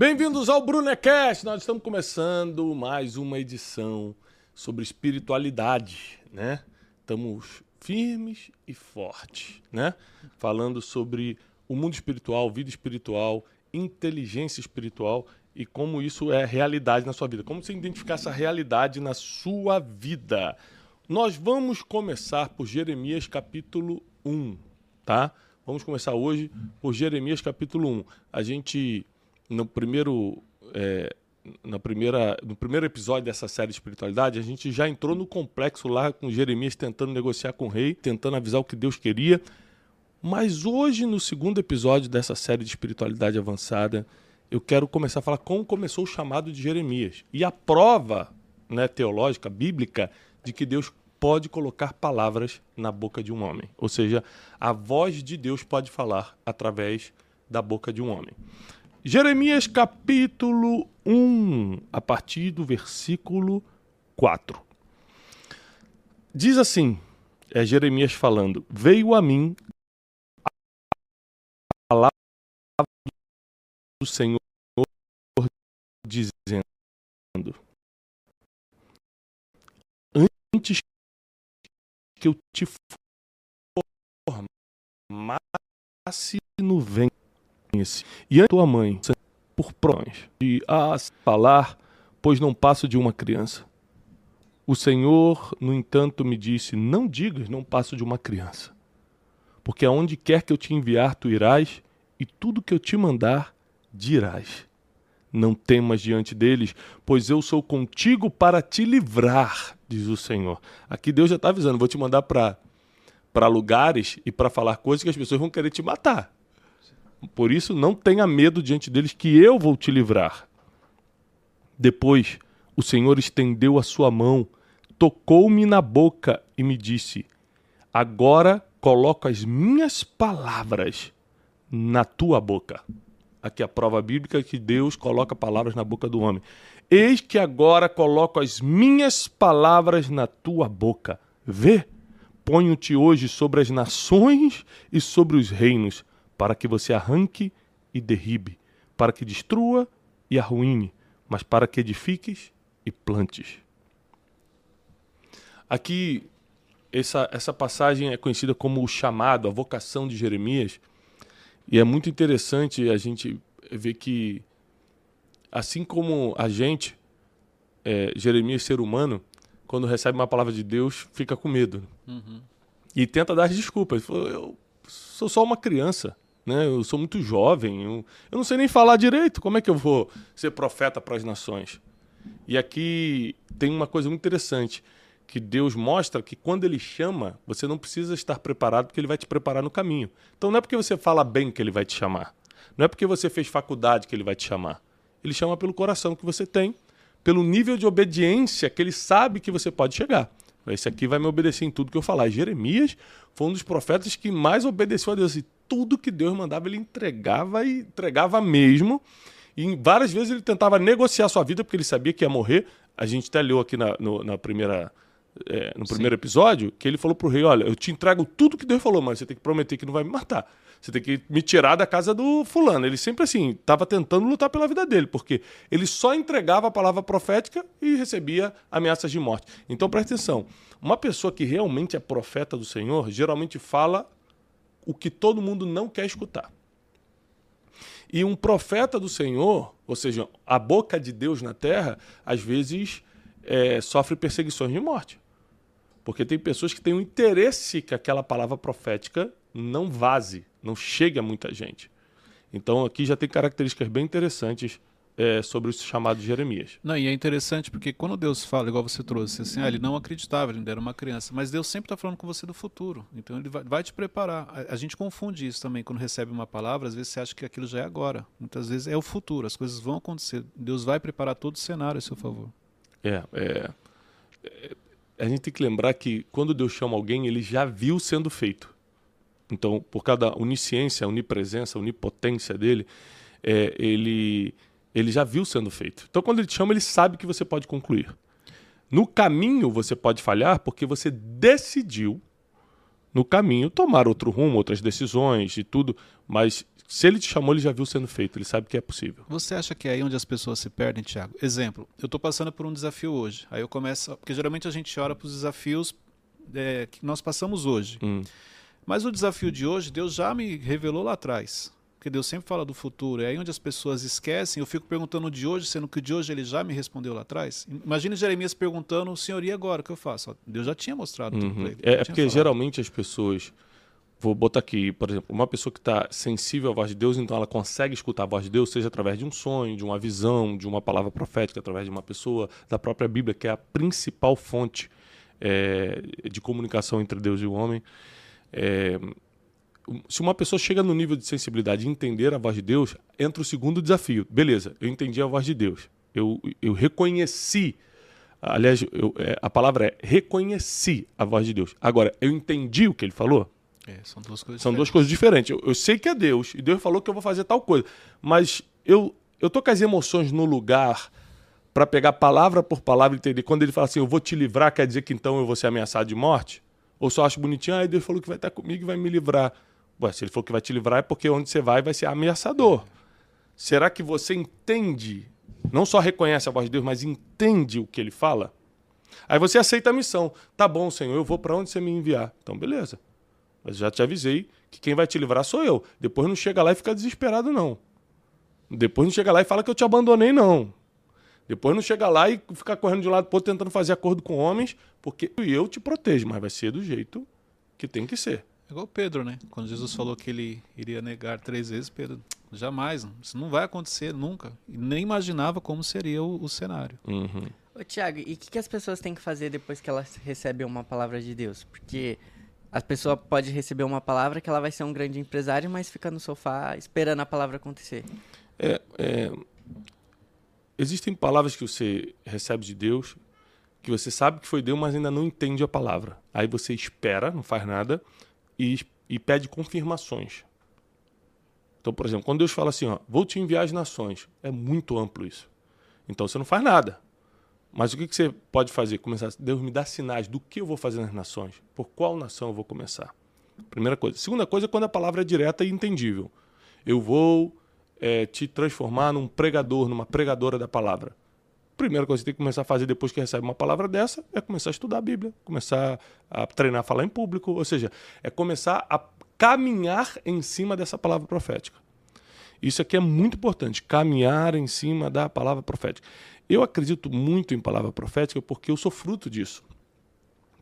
Bem-vindos ao Brunecast. Nós estamos começando mais uma edição sobre espiritualidade, né? Estamos firmes e fortes, né? Falando sobre o mundo espiritual, vida espiritual, inteligência espiritual e como isso é realidade na sua vida. Como você identificar essa realidade na sua vida. Nós vamos começar por Jeremias capítulo 1, tá? Vamos começar hoje por Jeremias capítulo 1. A gente no primeiro é, na primeira, no primeiro episódio dessa série de espiritualidade, a gente já entrou no complexo lá com Jeremias tentando negociar com o rei, tentando avisar o que Deus queria. Mas hoje, no segundo episódio dessa série de espiritualidade avançada, eu quero começar a falar como começou o chamado de Jeremias. E a prova né, teológica, bíblica, de que Deus pode colocar palavras na boca de um homem. Ou seja, a voz de Deus pode falar através da boca de um homem. Jeremias capítulo 1, a partir do versículo 4. Diz assim, é Jeremias falando: Veio a mim a palavra do Senhor dizendo: Antes que eu te formasse no ventre e a tua mãe por prões de a falar, pois não passo de uma criança. O Senhor, no entanto, me disse: Não digas, não passo de uma criança. Porque aonde quer que eu te enviar, tu irás, e tudo que eu te mandar, dirás. Não temas diante deles, pois eu sou contigo para te livrar, diz o Senhor. Aqui Deus já está avisando: vou te mandar para lugares e para falar coisas que as pessoas vão querer te matar. Por isso, não tenha medo diante deles, que eu vou te livrar. Depois, o Senhor estendeu a sua mão, tocou-me na boca e me disse: Agora coloco as minhas palavras na tua boca. Aqui a prova bíblica que Deus coloca palavras na boca do homem. Eis que agora coloco as minhas palavras na tua boca. Vê, ponho-te hoje sobre as nações e sobre os reinos para que você arranque e derribe, para que destrua e arruine, mas para que edifiques e plantes. Aqui, essa, essa passagem é conhecida como o chamado, a vocação de Jeremias, e é muito interessante a gente ver que, assim como a gente, é, Jeremias, ser humano, quando recebe uma palavra de Deus, fica com medo. Uhum. E tenta dar as desculpas. Eu sou só uma criança né? Eu sou muito jovem, eu, eu não sei nem falar direito. Como é que eu vou ser profeta para as nações? E aqui tem uma coisa muito interessante que Deus mostra que quando ele chama, você não precisa estar preparado porque ele vai te preparar no caminho. Então não é porque você fala bem que ele vai te chamar. Não é porque você fez faculdade que ele vai te chamar. Ele chama pelo coração que você tem, pelo nível de obediência que ele sabe que você pode chegar. Esse aqui vai me obedecer em tudo que eu falar. Jeremias foi um dos profetas que mais obedeceu a Deus. E tudo que Deus mandava, ele entregava e entregava mesmo. E várias vezes ele tentava negociar sua vida, porque ele sabia que ia morrer. A gente até leu aqui na, no, na primeira, é, no primeiro Sim. episódio que ele falou para o rei: Olha, eu te entrego tudo que Deus falou, mas você tem que prometer que não vai me matar. Você tem que me tirar da casa do fulano. Ele sempre assim, estava tentando lutar pela vida dele, porque ele só entregava a palavra profética e recebia ameaças de morte. Então presta atenção: uma pessoa que realmente é profeta do Senhor geralmente fala o que todo mundo não quer escutar. E um profeta do Senhor, ou seja, a boca de Deus na terra, às vezes é, sofre perseguições de morte. Porque tem pessoas que têm um interesse que aquela palavra profética não vaze, não chegue a muita gente. Então aqui já tem características bem interessantes é, sobre o chamado de Jeremias. Não, e é interessante porque quando Deus fala, igual você trouxe, assim, ah, ele não acreditava, ele ainda era uma criança, mas Deus sempre está falando com você do futuro, então ele vai, vai te preparar. A, a, gente confunde isso também quando recebe uma palavra, às vezes você acha que aquilo já é agora, muitas vezes é o futuro, as coisas vão acontecer, Deus vai preparar todo o cenário a seu favor. É, é, é a gente tem que lembrar que quando Deus chama alguém, ele já viu sendo feito. Então, por causa da onisciência, onipresença, onipotência dele, é, ele, ele já viu sendo feito. Então, quando ele te chama, ele sabe que você pode concluir. No caminho, você pode falhar porque você decidiu, no caminho, tomar outro rumo, outras decisões e tudo, mas se ele te chamou, ele já viu sendo feito, ele sabe que é possível. Você acha que é aí onde as pessoas se perdem, Tiago? Exemplo, eu estou passando por um desafio hoje. Aí eu começo. Porque geralmente a gente ora para os desafios é, que nós passamos hoje. Hum. Mas o desafio de hoje, Deus já me revelou lá atrás. Porque Deus sempre fala do futuro. É aí onde as pessoas esquecem. Eu fico perguntando de hoje, sendo que o de hoje ele já me respondeu lá atrás. Imagine Jeremias perguntando, Senhor, e agora? O que eu faço? Deus já tinha mostrado uhum. tudo para ele. É, é porque falado. geralmente as pessoas Vou botar aqui, por exemplo, uma pessoa que está sensível à voz de Deus, então ela consegue escutar a voz de Deus, seja através de um sonho, de uma visão, de uma palavra profética, através de uma pessoa, da própria Bíblia, que é a principal fonte é, de comunicação entre Deus e o homem. É, se uma pessoa chega no nível de sensibilidade de entender a voz de Deus, entra o segundo desafio. Beleza, eu entendi a voz de Deus. Eu, eu reconheci. Aliás, eu, é, a palavra é reconheci a voz de Deus. Agora, eu entendi o que ele falou? É, são duas coisas São diferentes. duas coisas diferentes. Eu, eu, sei que é Deus, e Deus falou que eu vou fazer tal coisa. Mas eu, eu tô com as emoções no lugar para pegar palavra por palavra e entender. Quando ele fala assim, eu vou te livrar, quer dizer que então eu vou ser ameaçado de morte? Ou só acho bonitinho, ah, Deus falou que vai estar comigo e vai me livrar. Ué, se ele falou que vai te livrar é porque onde você vai vai ser ameaçador. Será que você entende, não só reconhece a voz de Deus, mas entende o que ele fala? Aí você aceita a missão. Tá bom, Senhor, eu vou para onde você me enviar. Então, beleza. Mas já te avisei que quem vai te livrar sou eu. Depois não chega lá e fica desesperado, não. Depois não chega lá e fala que eu te abandonei, não. Depois não chega lá e fica correndo de um lado para outro tentando fazer acordo com homens, porque eu te protejo, mas vai ser do jeito que tem que ser. É igual Pedro, né? Quando Jesus falou que ele iria negar três vezes, Pedro, jamais, isso não vai acontecer nunca. E nem imaginava como seria o, o cenário. Uhum. Ô, Tiago, e o que, que as pessoas têm que fazer depois que elas recebem uma palavra de Deus? Porque a pessoa pode receber uma palavra que ela vai ser um grande empresário, mas fica no sofá esperando a palavra acontecer. É, é, existem palavras que você recebe de Deus que você sabe que foi Deus, mas ainda não entende a palavra. Aí você espera, não faz nada e, e pede confirmações. Então, por exemplo, quando Deus fala assim, ó, vou te enviar às nações, é muito amplo isso. Então você não faz nada. Mas o que, que você pode fazer? Começar, Deus me dá sinais do que eu vou fazer nas nações. Por qual nação eu vou começar? Primeira coisa. Segunda coisa é quando a palavra é direta e entendível. Eu vou é, te transformar num pregador, numa pregadora da palavra. Primeira coisa que você tem que começar a fazer depois que recebe uma palavra dessa é começar a estudar a Bíblia, começar a treinar a falar em público, ou seja, é começar a caminhar em cima dessa palavra profética. Isso aqui é muito importante, caminhar em cima da palavra profética. Eu acredito muito em palavra profética porque eu sou fruto disso.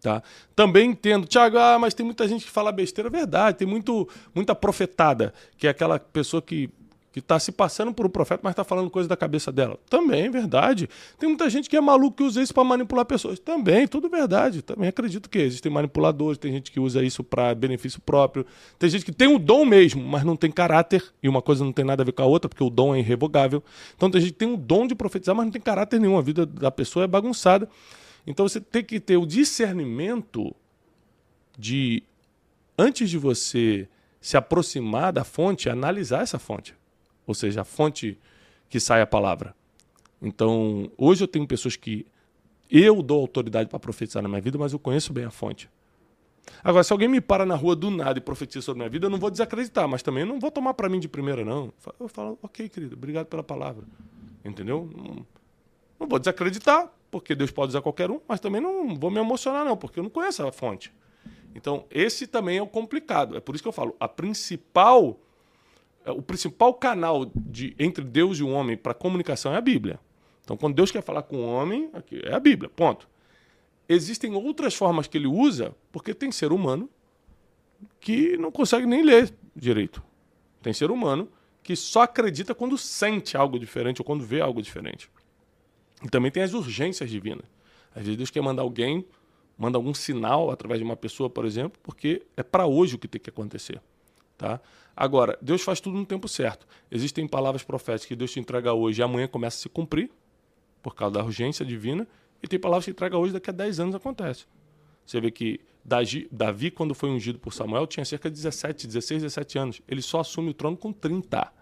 Tá? Também entendo, Tiago, ah, mas tem muita gente que fala besteira, verdade, tem muito, muita profetada, que é aquela pessoa que que está se passando por um profeta, mas está falando coisa da cabeça dela. Também, é verdade. Tem muita gente que é maluco que usa isso para manipular pessoas. Também, tudo verdade. Também acredito que existem manipuladores, tem gente que usa isso para benefício próprio. Tem gente que tem o dom mesmo, mas não tem caráter, e uma coisa não tem nada a ver com a outra, porque o dom é irrevogável. Então tem gente que tem o dom de profetizar, mas não tem caráter nenhum. A vida da pessoa é bagunçada. Então você tem que ter o discernimento de, antes de você se aproximar da fonte, analisar essa fonte ou seja, a fonte que sai a palavra. Então, hoje eu tenho pessoas que eu dou autoridade para profetizar na minha vida, mas eu conheço bem a fonte. Agora, se alguém me para na rua do nada e profetiza sobre a minha vida, eu não vou desacreditar, mas também não vou tomar para mim de primeira, não. Eu falo, ok, querido, obrigado pela palavra. Entendeu? Não, vou desacreditar, porque Deus pode usar qualquer um, mas também não vou me emocionar, não, porque eu não conheço a fonte. Então, esse também é o complicado. É por isso que eu falo, a principal o principal canal de, entre Deus e o homem para comunicação é a Bíblia. Então, quando Deus quer falar com o homem, é a Bíblia, ponto. Existem outras formas que ele usa, porque tem ser humano que não consegue nem ler direito. Tem ser humano que só acredita quando sente algo diferente ou quando vê algo diferente. E também tem as urgências divinas. Às vezes Deus quer mandar alguém, manda algum sinal através de uma pessoa, por exemplo, porque é para hoje o que tem que acontecer. Tá? Agora, Deus faz tudo no tempo certo. Existem palavras proféticas que Deus te entrega hoje e amanhã começa a se cumprir, por causa da urgência divina, e tem palavras que entrega hoje daqui a 10 anos acontece. Você vê que Davi, quando foi ungido por Samuel, tinha cerca de 17, 16, 17 anos. Ele só assume o trono com 30.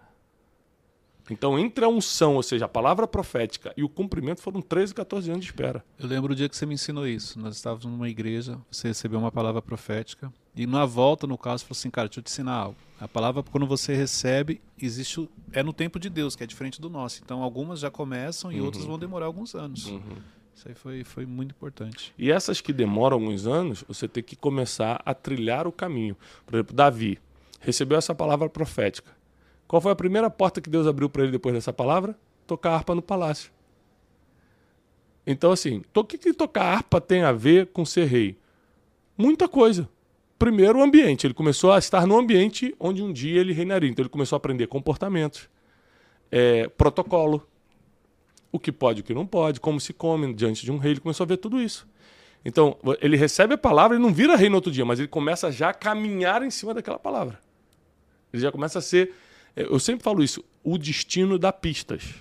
Então, entre a unção, ou seja, a palavra profética e o cumprimento, foram 13, 14 anos de espera. Eu lembro o dia que você me ensinou isso. Nós estávamos numa igreja, você recebeu uma palavra profética, e na volta, no caso, falou assim: cara, deixa eu te ensinar algo. A palavra, quando você recebe, existe é no tempo de Deus, que é diferente do nosso. Então, algumas já começam e uhum. outras vão demorar alguns anos. Uhum. Isso aí foi, foi muito importante. E essas que demoram alguns anos, você tem que começar a trilhar o caminho. Por exemplo, Davi recebeu essa palavra profética qual foi a primeira porta que Deus abriu para ele depois dessa palavra? Tocar harpa no palácio. Então, assim, o que, que tocar harpa tem a ver com ser rei? Muita coisa. Primeiro, o ambiente. Ele começou a estar no ambiente onde um dia ele reinaria. Então, ele começou a aprender comportamentos, é, protocolo, o que pode o que não pode, como se come diante de um rei. Ele começou a ver tudo isso. Então, ele recebe a palavra e não vira rei no outro dia, mas ele começa já a caminhar em cima daquela palavra. Ele já começa a ser eu sempre falo isso, o destino dá pistas.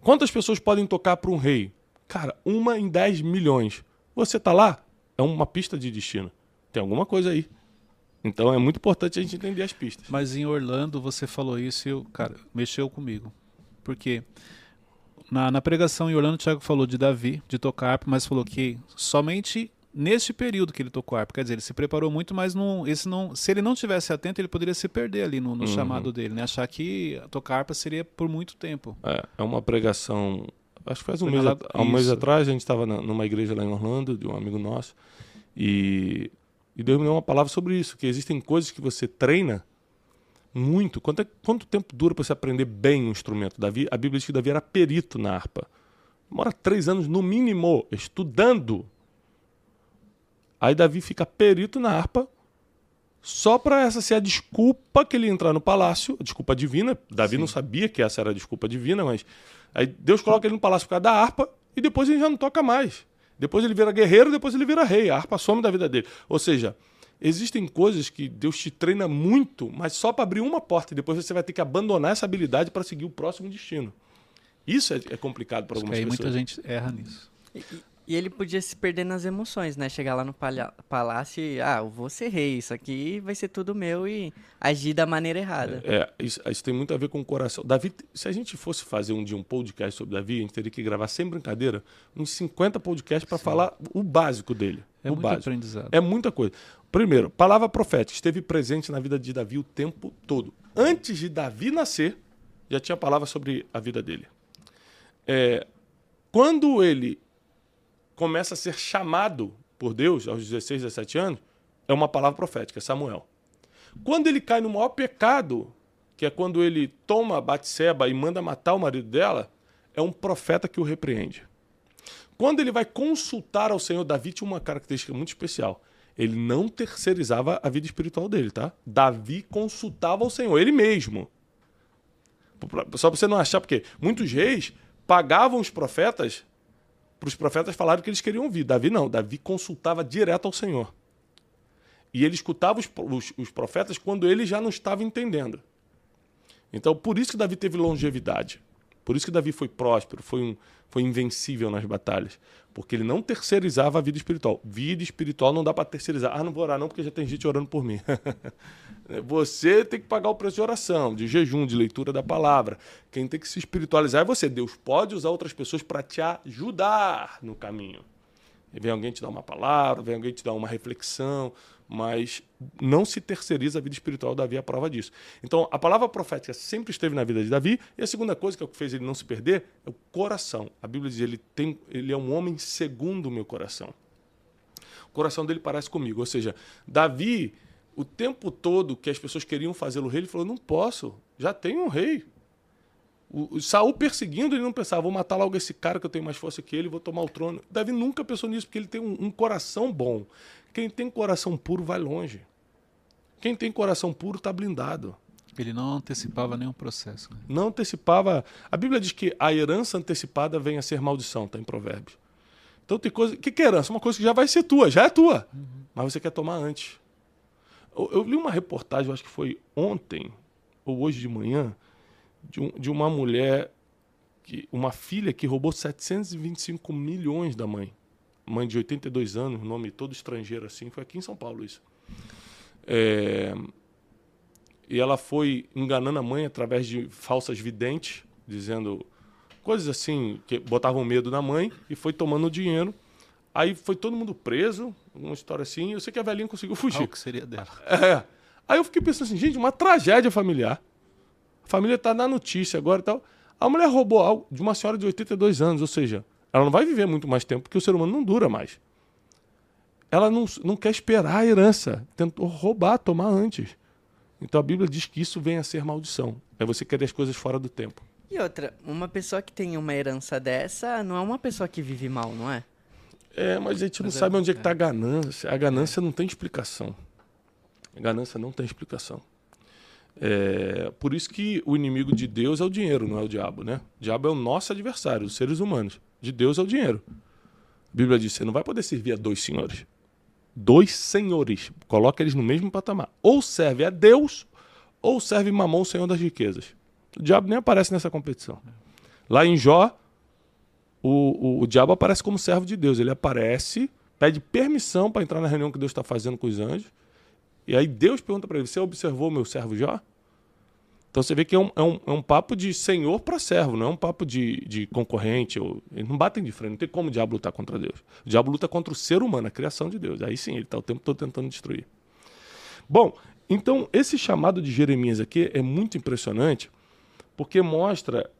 Quantas pessoas podem tocar para um rei? Cara, uma em 10 milhões. Você tá lá? É uma pista de destino. Tem alguma coisa aí. Então é muito importante a gente entender as pistas. Mas em Orlando você falou isso e eu, cara, mexeu comigo. Porque na, na pregação em Orlando o Thiago falou de Davi, de tocar, mas falou que somente neste período que ele tocou harpa. Quer dizer, ele se preparou muito, mas não, esse não, se ele não tivesse atento, ele poderia se perder ali no, no uhum. chamado dele, né? Achar que tocar harpa seria por muito tempo. É, é uma pregação. Acho que faz um, mês, um mês atrás, a gente estava numa igreja lá em Orlando, de um amigo nosso, e, e Deus me deu uma palavra sobre isso, que existem coisas que você treina muito. Quanto, é, quanto tempo dura para você aprender bem um instrumento? Davi, a Bíblia diz que Davi era perito na harpa. Demora três anos no mínimo estudando Aí Davi fica perito na harpa, só para essa ser a desculpa que ele entrar no palácio, a desculpa divina. Davi Sim. não sabia que essa era a desculpa divina, mas aí Deus coloca ele no palácio por causa da harpa e depois ele já não toca mais. Depois ele vira guerreiro, depois ele vira rei. A harpa some da vida dele. Ou seja, existem coisas que Deus te treina muito, mas só para abrir uma porta e depois você vai ter que abandonar essa habilidade para seguir o próximo destino. Isso é, é complicado para algumas aí pessoas. Muita gente erra nisso. E, e ele podia se perder nas emoções, né? Chegar lá no palácio e, ah, eu vou ser rei, isso aqui vai ser tudo meu e agir da maneira errada. É, é isso, isso, tem muito a ver com o coração. Davi, se a gente fosse fazer um dia um podcast sobre Davi, a gente teria que gravar sem brincadeira uns 50 podcasts para falar o básico dele. É o muito básico. aprendizado. É muita coisa. Primeiro, palavra profética esteve presente na vida de Davi o tempo todo. Antes de Davi nascer, já tinha palavra sobre a vida dele. É, quando ele começa a ser chamado por Deus aos 16, 17 anos, é uma palavra profética, Samuel. Quando ele cai no maior pecado, que é quando ele toma Batseba e manda matar o marido dela, é um profeta que o repreende. Quando ele vai consultar ao Senhor, Davi tinha uma característica muito especial. Ele não terceirizava a vida espiritual dele, tá? Davi consultava ao Senhor, ele mesmo. Só para você não achar, porque muitos reis pagavam os profetas para os profetas falaram que eles queriam ouvir. Davi não, Davi consultava direto ao Senhor. E ele escutava os, os, os profetas quando ele já não estava entendendo. Então, por isso que Davi teve longevidade. Por isso que Davi foi próspero, foi, um, foi invencível nas batalhas. Porque ele não terceirizava a vida espiritual. Vida espiritual não dá para terceirizar. Ah, não vou orar não, porque já tem gente orando por mim. você tem que pagar o preço de oração, de jejum, de leitura da palavra. Quem tem que se espiritualizar é você. Deus pode usar outras pessoas para te ajudar no caminho. Vem alguém te dar uma palavra, vem alguém te dar uma reflexão, mas não se terceiriza a vida espiritual. Davi é a prova disso. Então, a palavra profética sempre esteve na vida de Davi. E a segunda coisa que é o que fez ele não se perder é o coração. A Bíblia diz ele tem, ele é um homem segundo o meu coração. O coração dele parece comigo. Ou seja, Davi, o tempo todo que as pessoas queriam fazê-lo rei, ele falou: não posso, já tenho um rei. O Saul perseguindo, ele não pensava, vou matar logo esse cara que eu tenho mais força que ele, vou tomar o trono. Davi nunca pensou nisso, porque ele tem um, um coração bom. Quem tem coração puro vai longe. Quem tem coração puro está blindado. Ele não antecipava nenhum processo. Né? Não antecipava. A Bíblia diz que a herança antecipada vem a ser maldição, está em Provérbios. Então tem coisa. O que, que é herança? Uma coisa que já vai ser tua, já é tua. Uhum. Mas você quer tomar antes. Eu, eu, li uma reportagem, acho que foi ontem, ou hoje de manhã, de, um, de uma mulher, que, uma filha que roubou 725 milhões da mãe. Mãe de 82 anos, nome todo estrangeiro assim, foi aqui em São Paulo isso. É, e ela foi enganando a mãe através de falsas videntes, dizendo coisas assim que botavam medo na mãe e foi tomando o dinheiro. Aí foi todo mundo preso, uma história assim. Eu sei que a velhinha conseguiu fugir. Ah, o que seria dela? É. Aí eu fiquei pensando assim, gente, uma tragédia familiar. A família está na notícia agora e tal. A mulher roubou algo de uma senhora de 82 anos, ou seja, ela não vai viver muito mais tempo porque o ser humano não dura mais. Ela não, não quer esperar a herança, tentou roubar, tomar antes. Então a Bíblia diz que isso vem a ser maldição. É você querer as coisas fora do tempo. E outra, uma pessoa que tem uma herança dessa não é uma pessoa que vive mal, não é? É, mas a gente mas não é, sabe onde é que está a ganância. A ganância não tem explicação. A ganância não tem explicação. É, por isso que o inimigo de Deus é o dinheiro, não é o diabo, né? O diabo é o nosso adversário, os seres humanos. De Deus é o dinheiro. A Bíblia diz: você não vai poder servir a dois senhores dois senhores. Coloca eles no mesmo patamar. Ou serve a Deus, ou serve Mamon, Senhor das riquezas. O diabo nem aparece nessa competição. Lá em Jó, o, o, o diabo aparece como servo de Deus. Ele aparece, pede permissão para entrar na reunião que Deus está fazendo com os anjos. E aí Deus pergunta para ele: Você observou meu servo Jó? Então você vê que é um, é um, é um papo de senhor para servo, não é um papo de, de concorrente. Ou, eles não batem de frente, não tem como o diabo lutar contra Deus. O diabo luta contra o ser humano, a criação de Deus. Aí sim, ele está o tempo todo tentando destruir. Bom, então esse chamado de Jeremias aqui é muito impressionante, porque mostra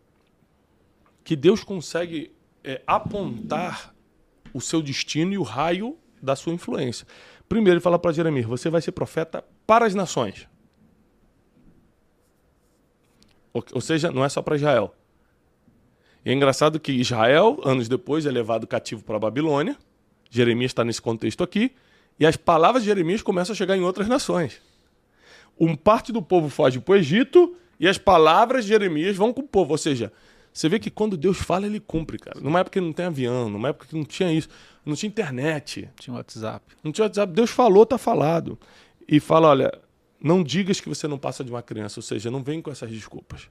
que Deus consegue é, apontar o seu destino e o raio da sua influência. Primeiro, ele fala para Jeremias: você vai ser profeta para as nações. Ou seja, não é só para Israel. E é engraçado que Israel, anos depois, é levado cativo para a Babilônia. Jeremias está nesse contexto aqui. E as palavras de Jeremias começam a chegar em outras nações. Um parte do povo foge para o Egito e as palavras de Jeremias vão com o povo. Ou seja, você vê que quando Deus fala, ele cumpre, cara. Numa época que não tem avião, numa época que não tinha isso, não tinha internet. Tinha WhatsApp. Não tinha WhatsApp. Deus falou, tá falado. E fala, olha, não digas que você não passa de uma criança, ou seja, não vem com essas desculpas.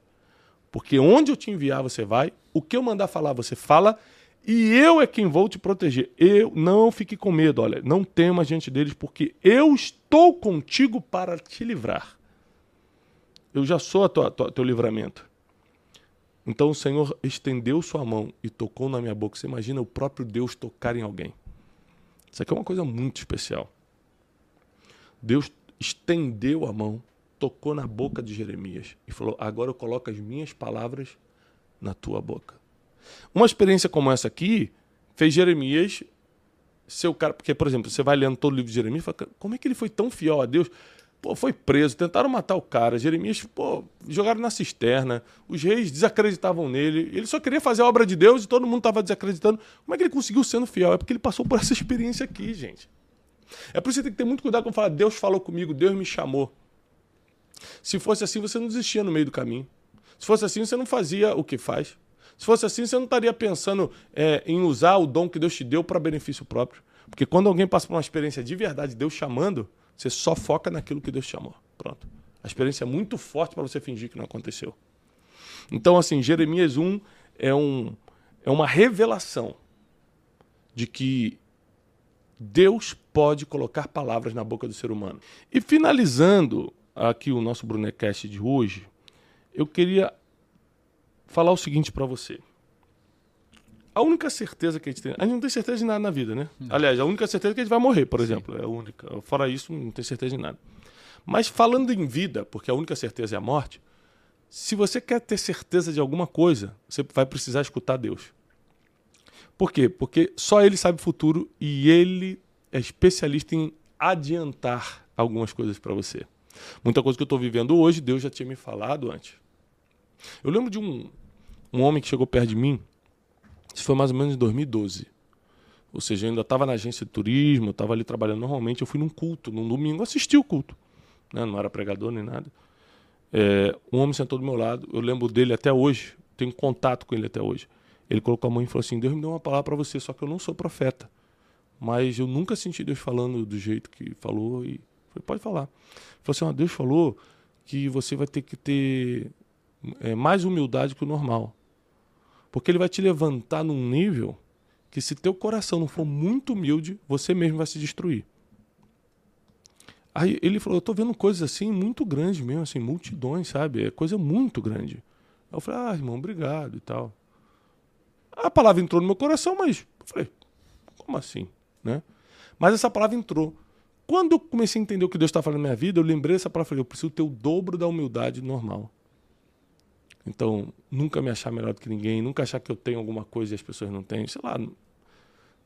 Porque onde eu te enviar, você vai, o que eu mandar falar, você fala, e eu é quem vou te proteger. Eu não fique com medo, olha, não tema diante deles, porque eu estou contigo para te livrar. Eu já sou a tua, tua, teu livramento. Então o Senhor estendeu sua mão e tocou na minha boca. Você imagina o próprio Deus tocar em alguém. Isso aqui é uma coisa muito especial. Deus estendeu a mão, tocou na boca de Jeremias e falou: Agora eu coloco as minhas palavras na tua boca. Uma experiência como essa aqui fez Jeremias ser o cara. Porque, por exemplo, você vai lendo todo o livro de Jeremias e fala: Como é que ele foi tão fiel a Deus? Pô, foi preso, tentaram matar o cara. Jeremias, pô, jogaram na cisterna. Os reis desacreditavam nele. Ele só queria fazer a obra de Deus e todo mundo estava desacreditando. Como é que ele conseguiu sendo fiel? É porque ele passou por essa experiência aqui, gente. É por isso que tem que ter muito cuidado quando falar, Deus falou comigo, Deus me chamou. Se fosse assim, você não desistia no meio do caminho. Se fosse assim, você não fazia o que faz. Se fosse assim, você não estaria pensando é, em usar o dom que Deus te deu para benefício próprio. Porque quando alguém passa por uma experiência de verdade, Deus chamando, você só foca naquilo que Deus chamou. Pronto. A experiência é muito forte para você fingir que não aconteceu. Então, assim, Jeremias 1 é, um, é uma revelação de que Deus pode colocar palavras na boca do ser humano. E finalizando aqui o nosso Brunecast de hoje, eu queria falar o seguinte para você. A única certeza que a gente tem. A gente não tem certeza de nada na vida, né? Não. Aliás, a única certeza é que a gente vai morrer, por Sim. exemplo. É a única. Fora isso, não tem certeza de nada. Mas falando em vida, porque a única certeza é a morte, se você quer ter certeza de alguma coisa, você vai precisar escutar Deus. Por quê? Porque só ele sabe o futuro e ele é especialista em adiantar algumas coisas para você. Muita coisa que eu estou vivendo hoje, Deus já tinha me falado antes. Eu lembro de um, um homem que chegou perto de mim, isso foi mais ou menos em 2012. Ou seja, eu ainda estava na agência de turismo, estava ali trabalhando normalmente. Eu fui num culto, num domingo, assisti o culto. Né? Não era pregador nem nada. É, um homem sentou do meu lado, eu lembro dele até hoje, tenho contato com ele até hoje. Ele colocou a mão e falou assim: Deus me deu uma palavra para você, só que eu não sou profeta. Mas eu nunca senti Deus falando do jeito que falou e falei, pode falar. Falou assim: ó, Deus falou que você vai ter que ter é, mais humildade que o normal. Porque ele vai te levantar num nível que se teu coração não for muito humilde, você mesmo vai se destruir. Aí ele falou, eu tô vendo coisas assim muito grandes mesmo, assim, multidões, sabe? É coisa muito grande. Eu falei, ah, irmão, obrigado e tal. A palavra entrou no meu coração, mas eu falei, como assim, né? Mas essa palavra entrou. Quando eu comecei a entender o que Deus está falando na minha vida, eu lembrei dessa palavra, falei, eu preciso ter o dobro da humildade normal. Então, nunca me achar melhor do que ninguém, nunca achar que eu tenho alguma coisa e as pessoas não têm, sei lá,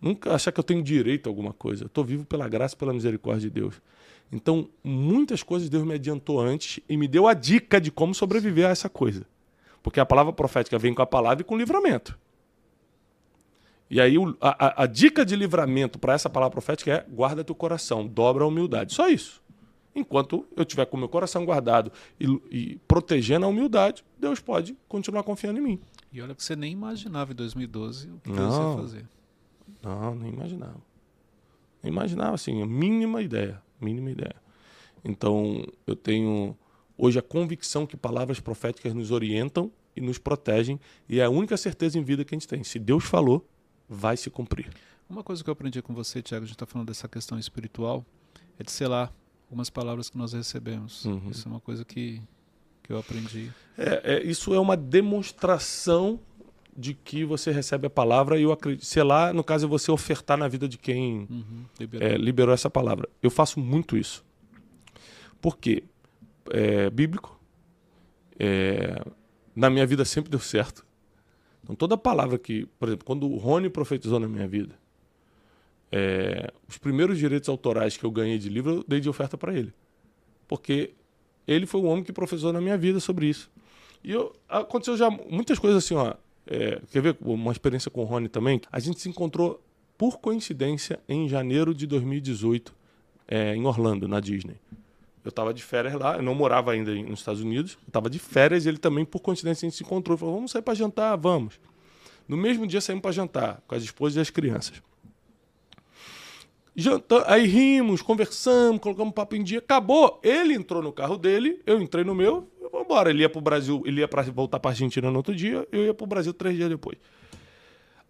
nunca achar que eu tenho direito a alguma coisa. Eu estou vivo pela graça e pela misericórdia de Deus. Então, muitas coisas Deus me adiantou antes e me deu a dica de como sobreviver a essa coisa. Porque a palavra profética vem com a palavra e com o livramento. E aí a, a, a dica de livramento para essa palavra profética é guarda teu coração, dobra a humildade. Só isso. Enquanto eu tiver com o meu coração guardado e, e, protegendo a humildade, Deus pode continuar confiando em mim. E olha que você nem imaginava em 2012 o que não, Deus ia fazer. Não, nem imaginava. Nem imaginava, assim, a mínima ideia. Mínima ideia. Então, eu tenho hoje a convicção que palavras proféticas nos orientam e nos protegem, e é a única certeza em vida que a gente tem. Se Deus falou, vai se cumprir. Uma coisa que eu aprendi com você, Tiago, a gente está falando dessa questão espiritual, é de selar algumas palavras que nós recebemos. Uhum. Isso é uma coisa que, que eu aprendi. É, é, isso é uma demonstração de que você recebe a palavra e eu acredito. Sei lá, no caso é você ofertar na vida de quem uhum. liberou. É, liberou. essa palavra. Eu faço muito isso. Por quê? É bíblico. É, na minha vida sempre deu certo. Então toda palavra que, por exemplo, quando o Rony profetizou na minha vida, é, os primeiros direitos autorais que eu ganhei de livro, eu dei de oferta para ele. Porque ele foi o homem que profetizou na minha vida sobre isso. E eu, aconteceu já muitas coisas assim, ó. É, quer ver uma experiência com o Rony também? A gente se encontrou por coincidência em janeiro de 2018 é, em Orlando, na Disney. Eu estava de férias lá, eu não morava ainda nos Estados Unidos, eu estava de férias e ele também, por coincidência, a gente se encontrou. Falou, vamos sair para jantar? Vamos. No mesmo dia saímos para jantar, com as esposas e as crianças. Jantando, aí rimos, conversamos, colocamos papo em dia. Acabou. Ele entrou no carro dele, eu entrei no meu, vamos embora. Ele ia para o Brasil, ele ia para voltar para Argentina no outro dia, eu ia para o Brasil três dias depois.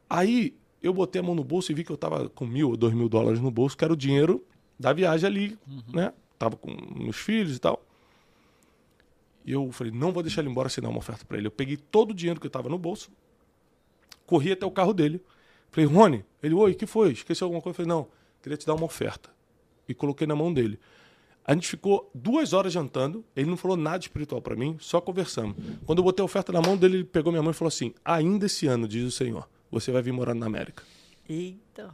Aí eu botei a mão no bolso e vi que eu tava com mil ou dois mil dólares no bolso, que era o dinheiro da viagem ali, uhum. né? Tava com meus filhos e tal. E eu falei, não vou deixar ele embora sem dar uma oferta para ele. Eu peguei todo o dinheiro que eu tava no bolso, corri até o carro dele. Falei, Rony, ele, oi, que foi? Esqueceu alguma coisa? Eu falei, não, queria te dar uma oferta. E coloquei na mão dele. A gente ficou duas horas jantando, ele não falou nada espiritual para mim, só conversamos. Quando eu botei a oferta na mão dele, ele pegou minha mão e falou assim: Ainda esse ano, diz o Senhor, você vai vir morar na América. Eita.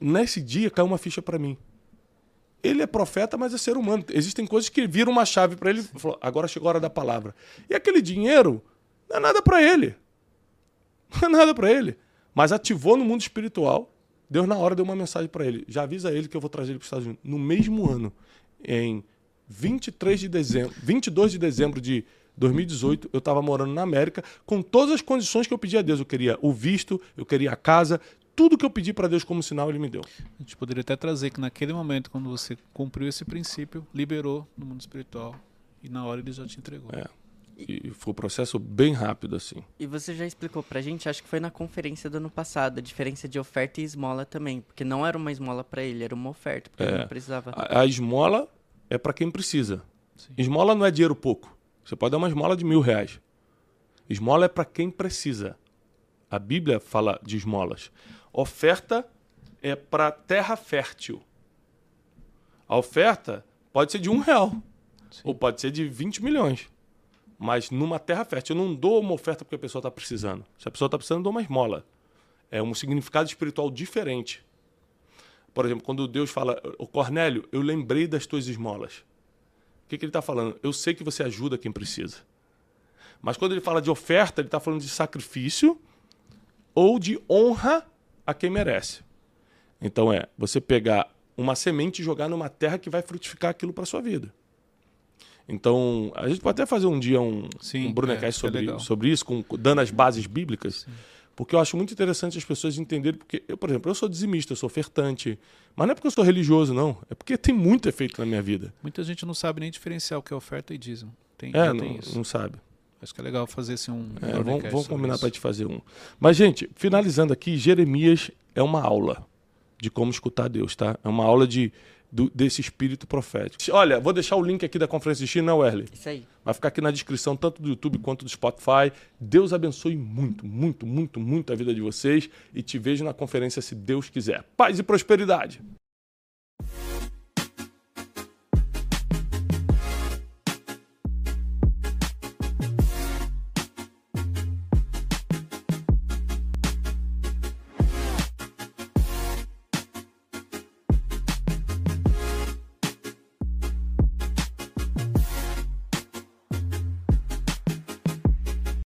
Nesse dia caiu uma ficha para mim. Ele é profeta, mas é ser humano. Existem coisas que viram uma chave para ele. Falou, agora chegou a hora da palavra. E aquele dinheiro não é nada para ele. Não é nada para ele. Mas ativou no mundo espiritual Deus, na hora, deu uma mensagem para ele. Já avisa ele que eu vou trazer ele para os Estados Unidos. No mesmo ano, em 23 de dezembro, 22 de dezembro de 2018, eu estava morando na América com todas as condições que eu pedi a Deus. Eu queria o visto, eu queria a casa, tudo que eu pedi para Deus como sinal, ele me deu. A gente poderia até trazer que naquele momento, quando você cumpriu esse princípio, liberou no mundo espiritual e na hora ele já te entregou. É. E foi um processo bem rápido, assim. E você já explicou pra gente, acho que foi na conferência do ano passado, a diferença de oferta e esmola também. Porque não era uma esmola para ele, era uma oferta, porque é, ele não precisava. A, a esmola é para quem precisa. Sim. Esmola não é dinheiro pouco. Você pode dar uma esmola de mil reais. Esmola é para quem precisa. A Bíblia fala de esmolas. Oferta é para terra fértil. A oferta pode ser de um real. Sim. Ou pode ser de 20 milhões. Mas numa terra fértil, eu não dou uma oferta porque a pessoa está precisando. Se a pessoa está precisando, eu dou uma esmola. É um significado espiritual diferente. Por exemplo, quando Deus fala, o Cornélio, eu lembrei das tuas esmolas. O que, que ele está falando? Eu sei que você ajuda quem precisa. Mas quando ele fala de oferta, ele está falando de sacrifício ou de honra a quem merece. Então é você pegar uma semente e jogar numa terra que vai frutificar aquilo para sua vida. Então, a gente pode até fazer um dia um, Sim, um Brunecast é, é sobre, legal. sobre isso, com, dando as bases bíblicas. Porque eu acho muito interessante as pessoas entenderem. Porque, eu, por exemplo, eu sou dizimista, eu sou ofertante. Mas não é porque eu sou religioso, não. É porque tem muito efeito na minha vida. Muita gente não sabe nem diferenciar o que é oferta e dízimo. Tem, É, não, tem isso. não sabe. Acho que é legal fazer assim um. É, vamos, vamos combinar para te fazer um. Mas, gente, finalizando aqui, Jeremias é uma aula de como escutar Deus, tá? É uma aula de, do- desse espírito profético. Olha, vou deixar o link aqui da conferência de China, Werley. Isso aí. Vai ficar aqui na descrição, tanto do YouTube quanto do Spotify. Deus abençoe muito, muito, muito, muito a vida de vocês. E te vejo na conferência se Deus quiser. Paz e prosperidade.